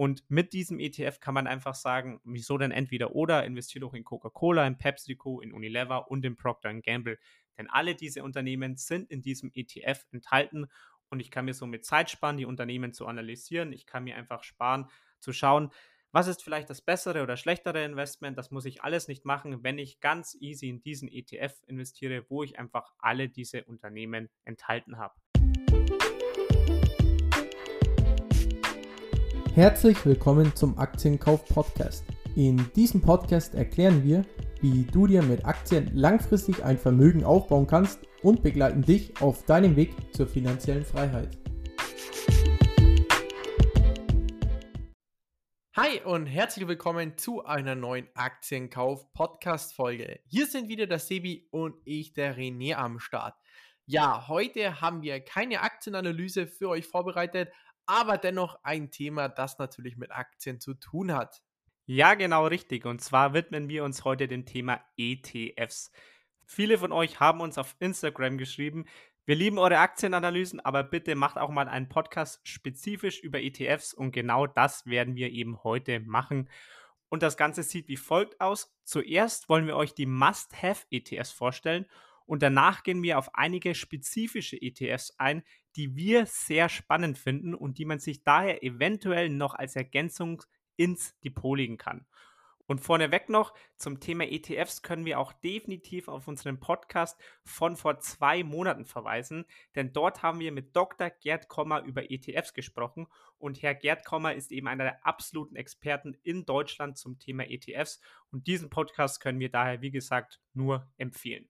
Und mit diesem ETF kann man einfach sagen, wieso denn entweder oder, investiert doch in Coca-Cola, in PepsiCo, in Unilever und in Procter Gamble. Denn alle diese Unternehmen sind in diesem ETF enthalten und ich kann mir somit Zeit sparen, die Unternehmen zu analysieren. Ich kann mir einfach sparen, zu schauen, was ist vielleicht das bessere oder schlechtere Investment? Das muss ich alles nicht machen, wenn ich ganz easy in diesen ETF investiere, wo ich einfach alle diese Unternehmen enthalten habe. Herzlich willkommen zum Aktienkauf Podcast. In diesem Podcast erklären wir, wie du dir mit Aktien langfristig ein Vermögen aufbauen kannst und begleiten dich auf deinem Weg zur finanziellen Freiheit. Hi und herzlich willkommen zu einer neuen Aktienkauf Podcast Folge. Hier sind wieder der Sebi und ich, der René am Start. Ja, heute haben wir keine Aktienanalyse für euch vorbereitet, aber dennoch ein Thema, das natürlich mit Aktien zu tun hat. Ja, genau richtig. Und zwar widmen wir uns heute dem Thema ETFs. Viele von euch haben uns auf Instagram geschrieben, wir lieben eure Aktienanalysen, aber bitte macht auch mal einen Podcast spezifisch über ETFs und genau das werden wir eben heute machen. Und das Ganze sieht wie folgt aus. Zuerst wollen wir euch die Must-Have-ETFs vorstellen und danach gehen wir auf einige spezifische ETFs ein, die wir sehr spannend finden und die man sich daher eventuell noch als Ergänzung ins Depot legen kann. Und vorneweg noch zum Thema ETFs können wir auch definitiv auf unseren Podcast von vor zwei Monaten verweisen, denn dort haben wir mit Dr. Gerd Kommer über ETFs gesprochen und Herr Gerd Kommer ist eben einer der absoluten Experten in Deutschland zum Thema ETFs und diesen Podcast können wir daher, wie gesagt, nur empfehlen.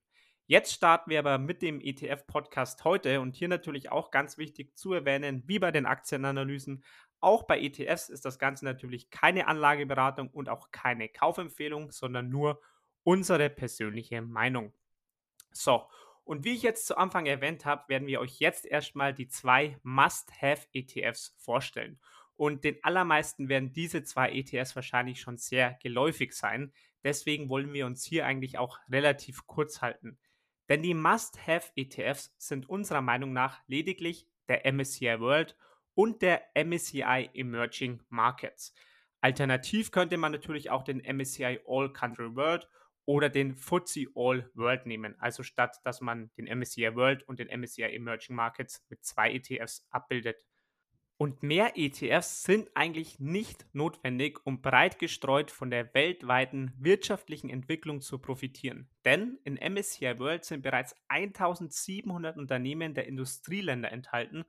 Jetzt starten wir aber mit dem ETF-Podcast heute und hier natürlich auch ganz wichtig zu erwähnen, wie bei den Aktienanalysen, auch bei ETFs ist das Ganze natürlich keine Anlageberatung und auch keine Kaufempfehlung, sondern nur unsere persönliche Meinung. So, und wie ich jetzt zu Anfang erwähnt habe, werden wir euch jetzt erstmal die zwei Must-Have-ETFs vorstellen. Und den allermeisten werden diese zwei ETFs wahrscheinlich schon sehr geläufig sein. Deswegen wollen wir uns hier eigentlich auch relativ kurz halten. Denn die Must-Have-ETFs sind unserer Meinung nach lediglich der MSCI World und der MSCI Emerging Markets. Alternativ könnte man natürlich auch den MSCI All Country World oder den FTSE All World nehmen. Also statt dass man den MSCI World und den MSCI Emerging Markets mit zwei ETFs abbildet. Und mehr ETFs sind eigentlich nicht notwendig, um breit gestreut von der weltweiten wirtschaftlichen Entwicklung zu profitieren. Denn in MSCI World sind bereits 1700 Unternehmen der Industrieländer enthalten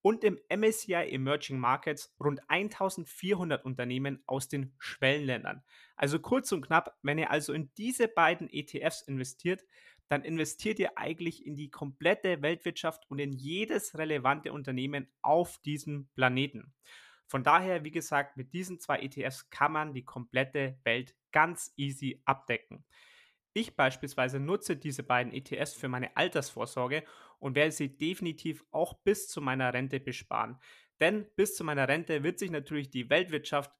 und im MSCI Emerging Markets rund 1400 Unternehmen aus den Schwellenländern. Also kurz und knapp, wenn ihr also in diese beiden ETFs investiert, dann investiert ihr eigentlich in die komplette Weltwirtschaft und in jedes relevante Unternehmen auf diesem Planeten. Von daher, wie gesagt, mit diesen zwei ETFs kann man die komplette Welt ganz easy abdecken. Ich beispielsweise nutze diese beiden ETFs für meine Altersvorsorge und werde sie definitiv auch bis zu meiner Rente besparen. Denn bis zu meiner Rente wird sich natürlich die Weltwirtschaft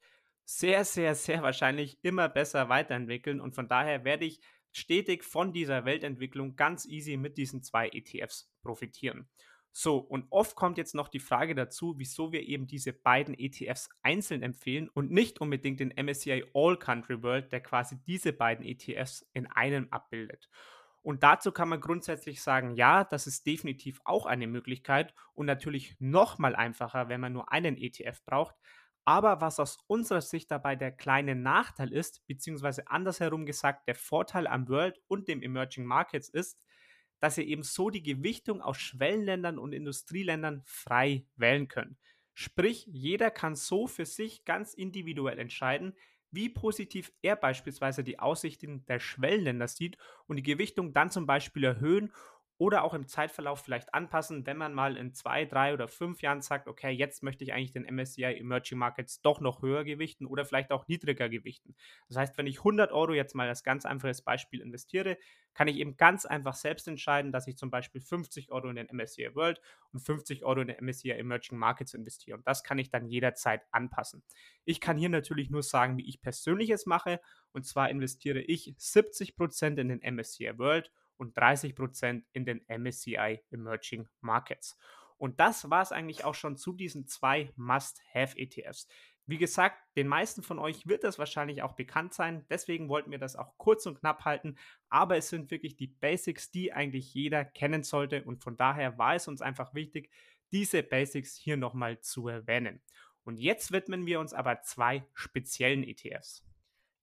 sehr, sehr, sehr wahrscheinlich immer besser weiterentwickeln und von daher werde ich stetig von dieser Weltentwicklung ganz easy mit diesen zwei ETFs profitieren. So, und oft kommt jetzt noch die Frage dazu, wieso wir eben diese beiden ETFs einzeln empfehlen und nicht unbedingt den MSCI All Country World, der quasi diese beiden ETFs in einem abbildet. Und dazu kann man grundsätzlich sagen, ja, das ist definitiv auch eine Möglichkeit und natürlich noch mal einfacher, wenn man nur einen ETF braucht. Aber was aus unserer Sicht dabei der kleine Nachteil ist, beziehungsweise andersherum gesagt, der Vorteil am World und dem Emerging Markets ist, dass ihr eben so die Gewichtung aus Schwellenländern und Industrieländern frei wählen könnt. Sprich, jeder kann so für sich ganz individuell entscheiden, wie positiv er beispielsweise die Aussichten der Schwellenländer sieht und die Gewichtung dann zum Beispiel erhöhen oder auch im Zeitverlauf vielleicht anpassen, wenn man mal in zwei, drei oder fünf Jahren sagt, okay, jetzt möchte ich eigentlich den MSCI Emerging Markets doch noch höher gewichten oder vielleicht auch niedriger gewichten. Das heißt, wenn ich 100 Euro jetzt mal als ganz einfaches Beispiel investiere, kann ich eben ganz einfach selbst entscheiden, dass ich zum Beispiel 50 Euro in den MSCI World und 50 Euro in den MSCI Emerging Markets investiere. Und das kann ich dann jederzeit anpassen. Ich kann hier natürlich nur sagen, wie ich persönlich es mache. Und zwar investiere ich 70% in den MSCI World und 30% in den MSCI Emerging Markets. Und das war es eigentlich auch schon zu diesen zwei Must-Have-ETFs. Wie gesagt, den meisten von euch wird das wahrscheinlich auch bekannt sein, deswegen wollten wir das auch kurz und knapp halten, aber es sind wirklich die Basics, die eigentlich jeder kennen sollte und von daher war es uns einfach wichtig, diese Basics hier nochmal zu erwähnen. Und jetzt widmen wir uns aber zwei speziellen ETFs.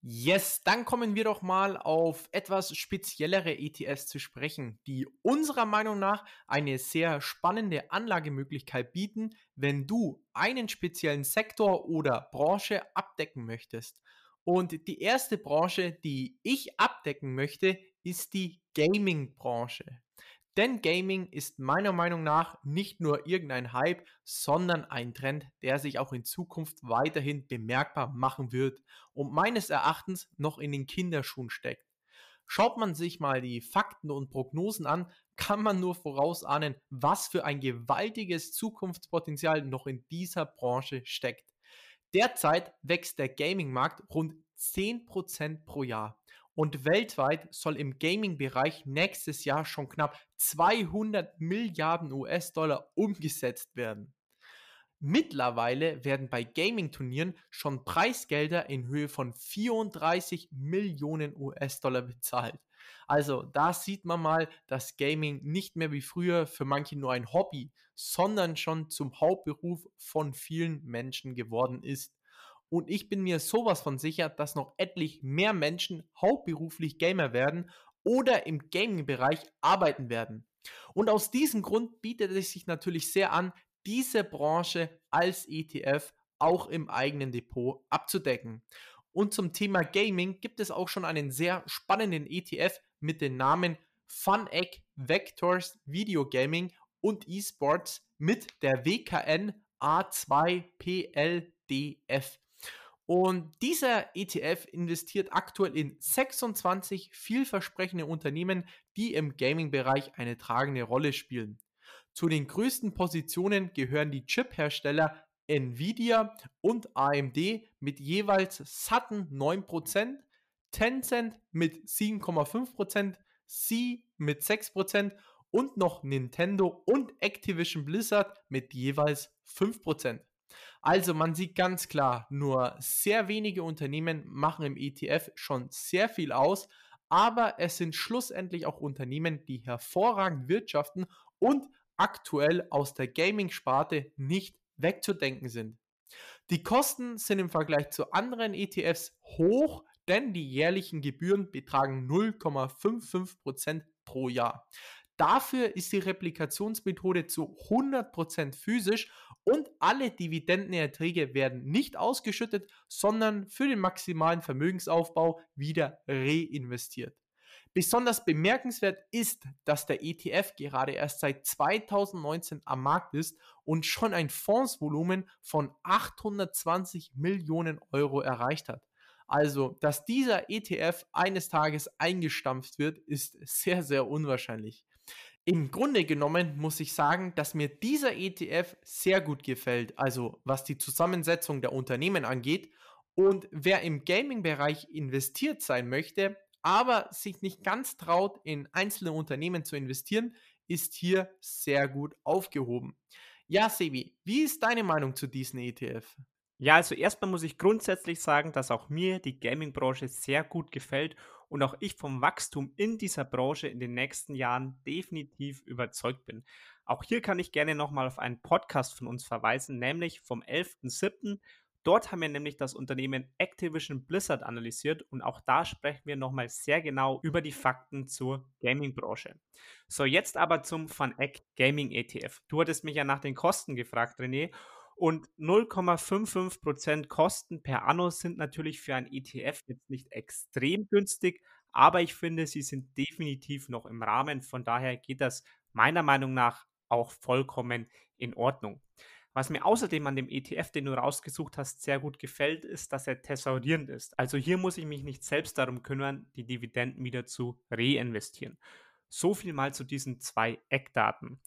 Yes, dann kommen wir doch mal auf etwas speziellere ETFs zu sprechen, die unserer Meinung nach eine sehr spannende Anlagemöglichkeit bieten, wenn du einen speziellen Sektor oder Branche abdecken möchtest. Und die erste Branche, die ich abdecken möchte, ist die Gaming-Branche. Denn Gaming ist meiner Meinung nach nicht nur irgendein Hype, sondern ein Trend, der sich auch in Zukunft weiterhin bemerkbar machen wird und meines Erachtens noch in den Kinderschuhen steckt. Schaut man sich mal die Fakten und Prognosen an, kann man nur vorausahnen, was für ein gewaltiges Zukunftspotenzial noch in dieser Branche steckt. Derzeit wächst der Gaming-Markt rund 10% pro Jahr. Und weltweit soll im Gaming-Bereich nächstes Jahr schon knapp 200 Milliarden US-Dollar umgesetzt werden. Mittlerweile werden bei Gaming-Turnieren schon Preisgelder in Höhe von 34 Millionen US-Dollar bezahlt. Also da sieht man mal, dass Gaming nicht mehr wie früher für manche nur ein Hobby, sondern schon zum Hauptberuf von vielen Menschen geworden ist. Und ich bin mir sowas von sicher, dass noch etlich mehr Menschen hauptberuflich Gamer werden oder im Gaming-Bereich arbeiten werden. Und aus diesem Grund bietet es sich natürlich sehr an, diese Branche als ETF auch im eigenen Depot abzudecken. Und zum Thema Gaming gibt es auch schon einen sehr spannenden ETF mit dem Namen FunEgg Vectors Video Gaming und Esports mit der WKN A2PLDF. Und dieser ETF investiert aktuell in 26 vielversprechende Unternehmen, die im Gaming-Bereich eine tragende Rolle spielen. Zu den größten Positionen gehören die Chip-Hersteller Nvidia und AMD mit jeweils satten 9%, Tencent mit 7,5%, C mit 6% und noch Nintendo und Activision Blizzard mit jeweils 5%. Also man sieht ganz klar, nur sehr wenige Unternehmen machen im ETF schon sehr viel aus, aber es sind schlussendlich auch Unternehmen, die hervorragend wirtschaften und aktuell aus der Gaming-Sparte nicht wegzudenken sind. Die Kosten sind im Vergleich zu anderen ETFs hoch, denn die jährlichen Gebühren betragen 0,55% pro Jahr. Dafür ist die Replikationsmethode zu 100% physisch und alle Dividendenerträge werden nicht ausgeschüttet, sondern für den maximalen Vermögensaufbau wieder reinvestiert. Besonders bemerkenswert ist, dass der ETF gerade erst seit 2019 am Markt ist und schon ein Fondsvolumen von 820 Millionen Euro erreicht hat. Also, dass dieser ETF eines Tages eingestampft wird, ist sehr, sehr unwahrscheinlich. Im Grunde genommen muss ich sagen, dass mir dieser ETF sehr gut gefällt, also was die Zusammensetzung der Unternehmen angeht. Und wer im Gaming-Bereich investiert sein möchte, aber sich nicht ganz traut, in einzelne Unternehmen zu investieren, ist hier sehr gut aufgehoben. Ja, Sebi, wie ist deine Meinung zu diesem ETF? Ja, also erstmal muss ich grundsätzlich sagen, dass auch mir die Gaming-Branche sehr gut gefällt und auch ich vom Wachstum in dieser Branche in den nächsten Jahren definitiv überzeugt bin. Auch hier kann ich gerne nochmal auf einen Podcast von uns verweisen, nämlich vom 11.07. Dort haben wir nämlich das Unternehmen Activision Blizzard analysiert und auch da sprechen wir nochmal sehr genau über die Fakten zur Gaming-Branche. So, jetzt aber zum FunEgg Gaming ETF. Du hattest mich ja nach den Kosten gefragt, René. Und 0,55% Kosten per Anno sind natürlich für ein ETF jetzt nicht extrem günstig, aber ich finde, sie sind definitiv noch im Rahmen. Von daher geht das meiner Meinung nach auch vollkommen in Ordnung. Was mir außerdem an dem ETF, den du rausgesucht hast, sehr gut gefällt, ist, dass er tesorierend ist. Also hier muss ich mich nicht selbst darum kümmern, die Dividenden wieder zu reinvestieren. So viel mal zu diesen zwei Eckdaten.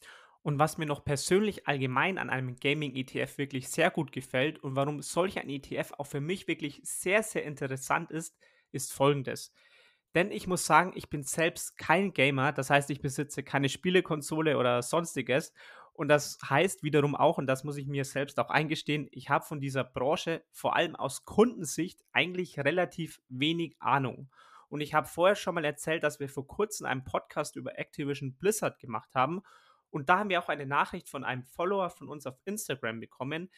Und was mir noch persönlich allgemein an einem Gaming-ETF wirklich sehr gut gefällt und warum solch ein ETF auch für mich wirklich sehr, sehr interessant ist, ist folgendes. Denn ich muss sagen, ich bin selbst kein Gamer, das heißt, ich besitze keine Spielekonsole oder sonstiges. Und das heißt wiederum auch, und das muss ich mir selbst auch eingestehen, ich habe von dieser Branche vor allem aus Kundensicht eigentlich relativ wenig Ahnung. Und ich habe vorher schon mal erzählt, dass wir vor kurzem einen Podcast über Activision Blizzard gemacht haben. Und da haben wir auch eine Nachricht von einem Follower von uns auf Instagram bekommen,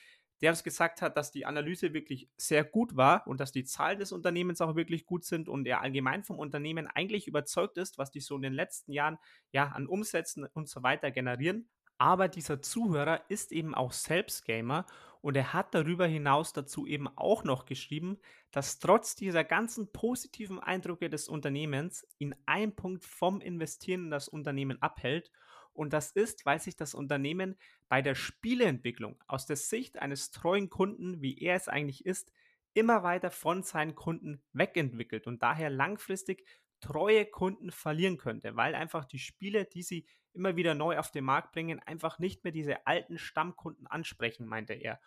der uns gesagt hat, dass die Analyse wirklich sehr gut war und dass die Zahlen des Unternehmens auch wirklich gut sind und er allgemein vom Unternehmen eigentlich überzeugt ist, was die so in den letzten Jahren ja an Umsätzen und so weiter generieren. Aber dieser Zuhörer ist eben auch selbst Gamer und er hat darüber hinaus dazu eben auch noch geschrieben, dass trotz dieser ganzen positiven Eindrücke des Unternehmens ihn ein Punkt vom Investieren in das Unternehmen abhält. Und das ist, weil sich das Unternehmen bei der Spieleentwicklung aus der Sicht eines treuen Kunden, wie er es eigentlich ist, immer weiter von seinen Kunden wegentwickelt und daher langfristig treue Kunden verlieren könnte, weil einfach die Spiele, die sie immer wieder neu auf den Markt bringen, einfach nicht mehr diese alten Stammkunden ansprechen, meinte er.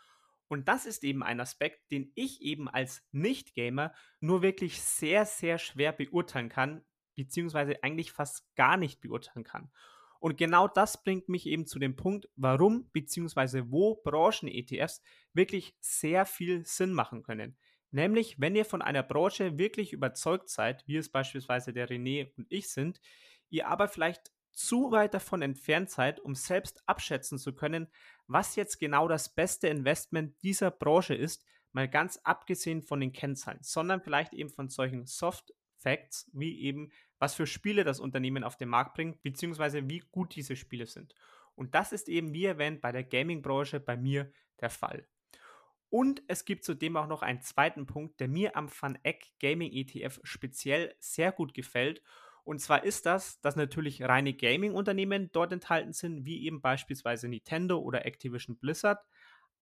Und das ist eben ein Aspekt, den ich eben als Nicht-Gamer nur wirklich sehr, sehr schwer beurteilen kann, beziehungsweise eigentlich fast gar nicht beurteilen kann. Und genau das bringt mich eben zu dem Punkt, warum beziehungsweise wo Branchen-ETFs wirklich sehr viel Sinn machen können. Nämlich, wenn ihr von einer Branche wirklich überzeugt seid, wie es beispielsweise der René und ich sind, ihr aber vielleicht zu weit davon entfernt seid, um selbst abschätzen zu können, was jetzt genau das beste Investment dieser Branche ist, mal ganz abgesehen von den Kennzahlen, sondern vielleicht eben von solchen Soft Facts, wie eben, was für Spiele das Unternehmen auf den Markt bringt, beziehungsweise wie gut diese Spiele sind. Und das ist eben, wie erwähnt, bei der Gaming-Branche bei mir der Fall. Und es gibt zudem auch noch einen zweiten Punkt, der mir am Eck Gaming ETF speziell sehr gut gefällt. Und zwar ist das, dass natürlich reine Gaming-Unternehmen dort enthalten sind, wie eben beispielsweise Nintendo oder Activision Blizzard,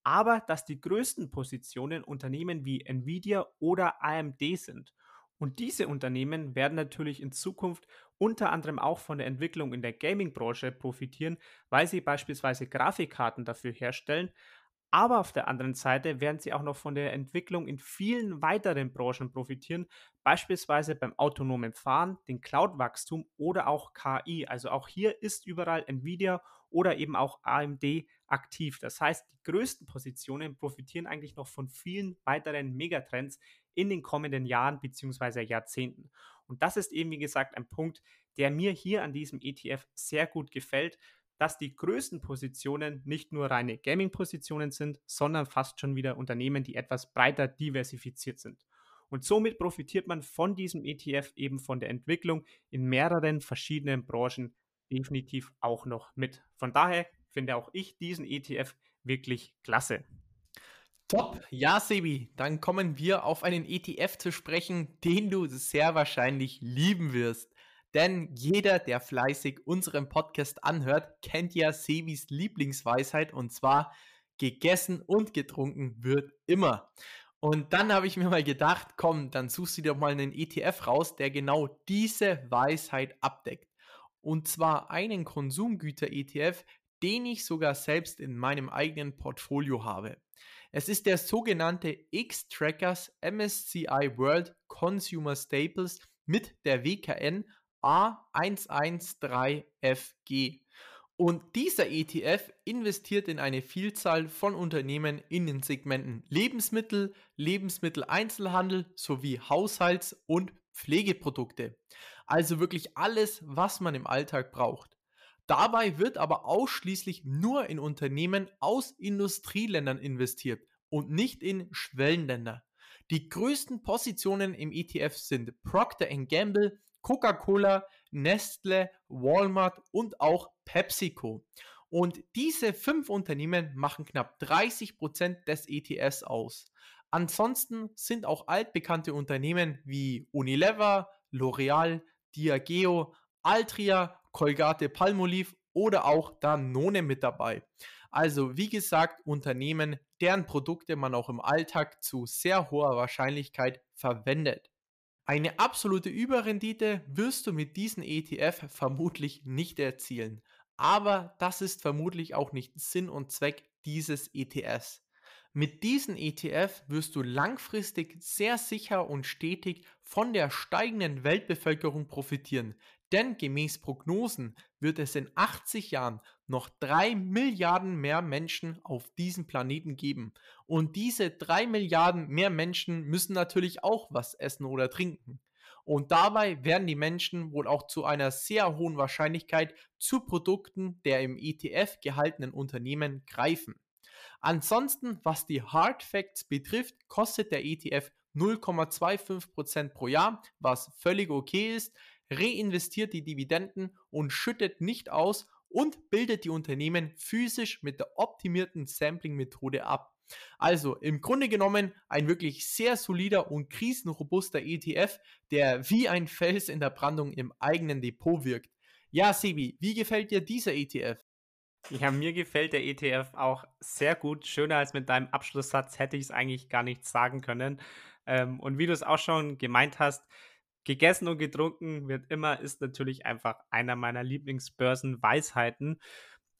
aber dass die größten Positionen Unternehmen wie Nvidia oder AMD sind. Und diese Unternehmen werden natürlich in Zukunft unter anderem auch von der Entwicklung in der Gaming-Branche profitieren, weil sie beispielsweise Grafikkarten dafür herstellen, aber auf der anderen Seite werden sie auch noch von der Entwicklung in vielen weiteren Branchen profitieren, beispielsweise beim autonomen Fahren, dem Cloud-Wachstum oder auch KI. Also auch hier ist überall Nvidia oder eben auch AMD aktiv. Das heißt, die größten Positionen profitieren eigentlich noch von vielen weiteren Megatrends in den kommenden Jahren bzw. Jahrzehnten. Und das ist eben, wie gesagt, ein Punkt, der mir hier an diesem ETF sehr gut gefällt, dass die größten Positionen nicht nur reine Gaming-Positionen sind, sondern fast schon wieder Unternehmen, die etwas breiter diversifiziert sind. Und somit profitiert man von diesem ETF eben von der Entwicklung in mehreren verschiedenen Branchen definitiv auch noch mit. Von daher finde auch ich diesen ETF wirklich klasse. Top, ja, Sebi, dann kommen wir auf einen ETF zu sprechen, den du sehr wahrscheinlich lieben wirst. Denn jeder, der fleißig unseren Podcast anhört, kennt ja Sebis Lieblingsweisheit und zwar gegessen und getrunken wird immer. Und dann habe ich mir mal gedacht, komm, dann suchst du dir doch mal einen ETF raus, der genau diese Weisheit abdeckt. Und zwar einen Konsumgüter-ETF, den ich sogar selbst in meinem eigenen Portfolio habe. Es ist der sogenannte X-Trackers MSCI World Consumer Staples mit der WKN A113FG. Und dieser ETF investiert in eine Vielzahl von Unternehmen in den Segmenten Lebensmittel, Lebensmitteleinzelhandel sowie Haushalts- und Pflegeprodukte. Also wirklich alles, was man im Alltag braucht. Dabei wird aber ausschließlich nur in Unternehmen aus Industrieländern investiert und nicht in Schwellenländer. Die größten Positionen im ETF sind Procter Gamble, Coca-Cola, Nestle, Walmart und auch PepsiCo. Und diese fünf Unternehmen machen knapp 30 Prozent des ETFs aus. Ansonsten sind auch altbekannte Unternehmen wie Unilever, L'Oreal, Diageo, Altria, Colgate Palmolive oder auch Danone mit dabei. Also wie gesagt, Unternehmen, deren Produkte man auch im Alltag zu sehr hoher Wahrscheinlichkeit verwendet. Eine absolute Überrendite wirst du mit diesem ETF vermutlich nicht erzielen. Aber das ist vermutlich auch nicht Sinn und Zweck dieses ETFs. Mit diesem ETF wirst du langfristig sehr sicher und stetig von der steigenden Weltbevölkerung profitieren, Denn gemäß Prognosen wird es in 80 Jahren noch 3 Milliarden mehr Menschen auf diesem Planeten geben. Und diese 3 Milliarden mehr Menschen müssen natürlich auch was essen oder trinken. Und dabei werden die Menschen wohl auch zu einer sehr hohen Wahrscheinlichkeit zu Produkten der im ETF gehaltenen Unternehmen greifen. Ansonsten, was die Hard Facts betrifft, kostet der ETF 0,25% pro Jahr, was völlig okay ist, reinvestiert die Dividenden und schüttet nicht aus und bildet die Unternehmen physisch mit der optimierten Sampling-Methode ab. Also im Grunde genommen ein wirklich sehr solider und krisenrobuster ETF, der wie ein Fels in der Brandung im eigenen Depot wirkt. Ja, Sebi, wie gefällt dir dieser ETF? Ja, mir gefällt der ETF auch sehr gut. Schöner als mit deinem Abschlusssatz hätte ich es eigentlich gar nicht sagen können. Ähm, und wie du es auch schon gemeint hast, gegessen und getrunken wird immer, ist natürlich einfach einer meiner Lieblingsbörsenweisheiten.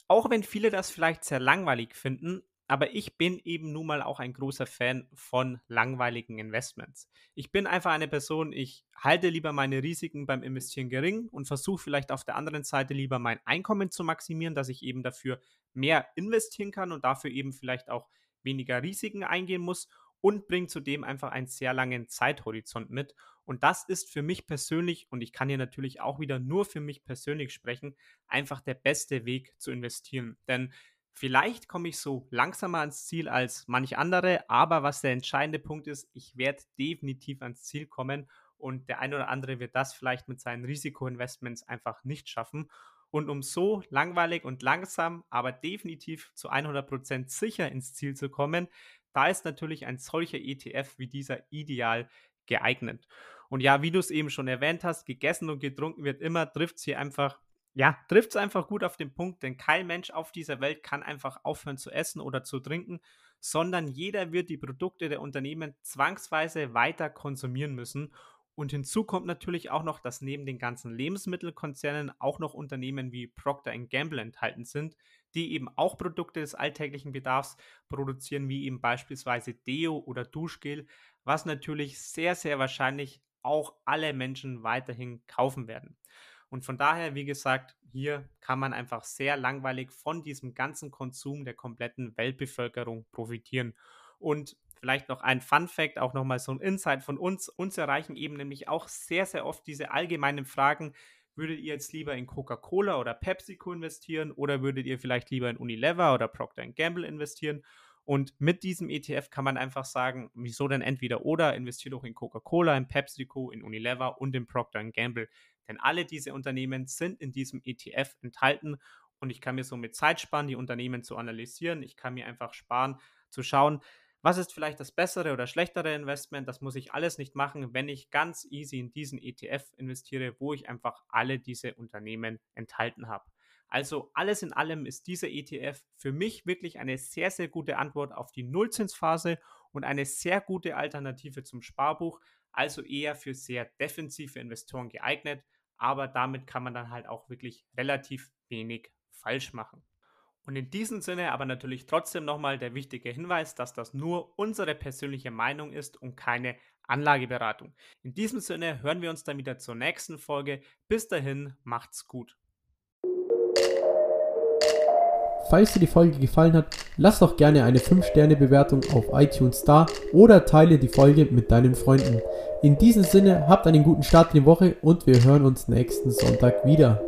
Auch wenn viele das vielleicht sehr langweilig finden, aber ich bin eben nun mal auch ein großer Fan von langweiligen Investments. Ich bin einfach eine Person, ich halte lieber meine Risiken beim Investieren gering und versuche vielleicht auf der anderen Seite lieber mein Einkommen zu maximieren, dass ich eben dafür mehr investieren kann und dafür eben vielleicht auch weniger Risiken eingehen muss und bringe zudem einfach einen sehr langen Zeithorizont mit. Und das ist für mich persönlich, und ich kann hier natürlich auch wieder nur für mich persönlich sprechen, einfach der beste Weg zu investieren. Denn Vielleicht komme ich so langsamer ans Ziel als manch andere, aber was der entscheidende Punkt ist, ich werde definitiv ans Ziel kommen und der eine oder andere wird das vielleicht mit seinen Risikoinvestments einfach nicht schaffen. Und um so langweilig und langsam, aber definitiv zu 100% sicher ins Ziel zu kommen, da ist natürlich ein solcher ETF wie dieser ideal geeignet. Und ja, wie du es eben schon erwähnt hast, gegessen und getrunken wird immer, trifft es hier einfach ja, trifft es einfach gut auf den Punkt, denn kein Mensch auf dieser Welt kann einfach aufhören zu essen oder zu trinken, sondern jeder wird die Produkte der Unternehmen zwangsweise weiter konsumieren müssen. Und hinzu kommt natürlich auch noch, dass neben den ganzen Lebensmittelkonzernen auch noch Unternehmen wie Procter Gamble enthalten sind, die eben auch Produkte des alltäglichen Bedarfs produzieren, wie eben beispielsweise Deo oder Duschgel, was natürlich sehr, sehr wahrscheinlich auch alle Menschen weiterhin kaufen werden. Und von daher, wie gesagt, hier kann man einfach sehr langweilig von diesem ganzen Konsum der kompletten Weltbevölkerung profitieren. Und vielleicht noch ein Fun Fact, auch nochmal so ein Insight von uns. Uns erreichen eben nämlich auch sehr, sehr oft diese allgemeinen Fragen. Würdet ihr jetzt lieber in Coca-Cola oder PepsiCo investieren oder würdet ihr vielleicht lieber in Unilever oder Procter Gamble investieren? Und mit diesem ETF kann man einfach sagen, wieso denn entweder oder, investiert doch in Coca-Cola, in PepsiCo, in Unilever und in Procter Gamble. Denn alle diese Unternehmen sind in diesem ETF enthalten und ich kann mir somit Zeit sparen, die Unternehmen zu analysieren. Ich kann mir einfach sparen, zu schauen, was ist vielleicht das bessere oder schlechtere Investment. Das muss ich alles nicht machen, wenn ich ganz easy in diesen ETF investiere, wo ich einfach alle diese Unternehmen enthalten habe. Also alles in allem ist dieser ETF für mich wirklich eine sehr, sehr gute Antwort auf die Nullzinsphase und eine sehr gute Alternative zum Sparbuch, also eher für sehr defensive Investoren geeignet, aber damit kann man dann halt auch wirklich relativ wenig falsch machen. Und in diesem Sinne aber natürlich trotzdem nochmal der wichtige Hinweis, dass das nur unsere persönliche Meinung ist und keine Anlageberatung. In diesem Sinne hören wir uns dann wieder zur nächsten Folge. Bis dahin, macht's gut. Falls dir die Folge gefallen hat, lass doch gerne eine 5-Sterne-Bewertung auf iTunes da oder teile die Folge mit deinen Freunden. In diesem Sinne, habt einen guten Start in die Woche und wir hören uns nächsten Sonntag wieder.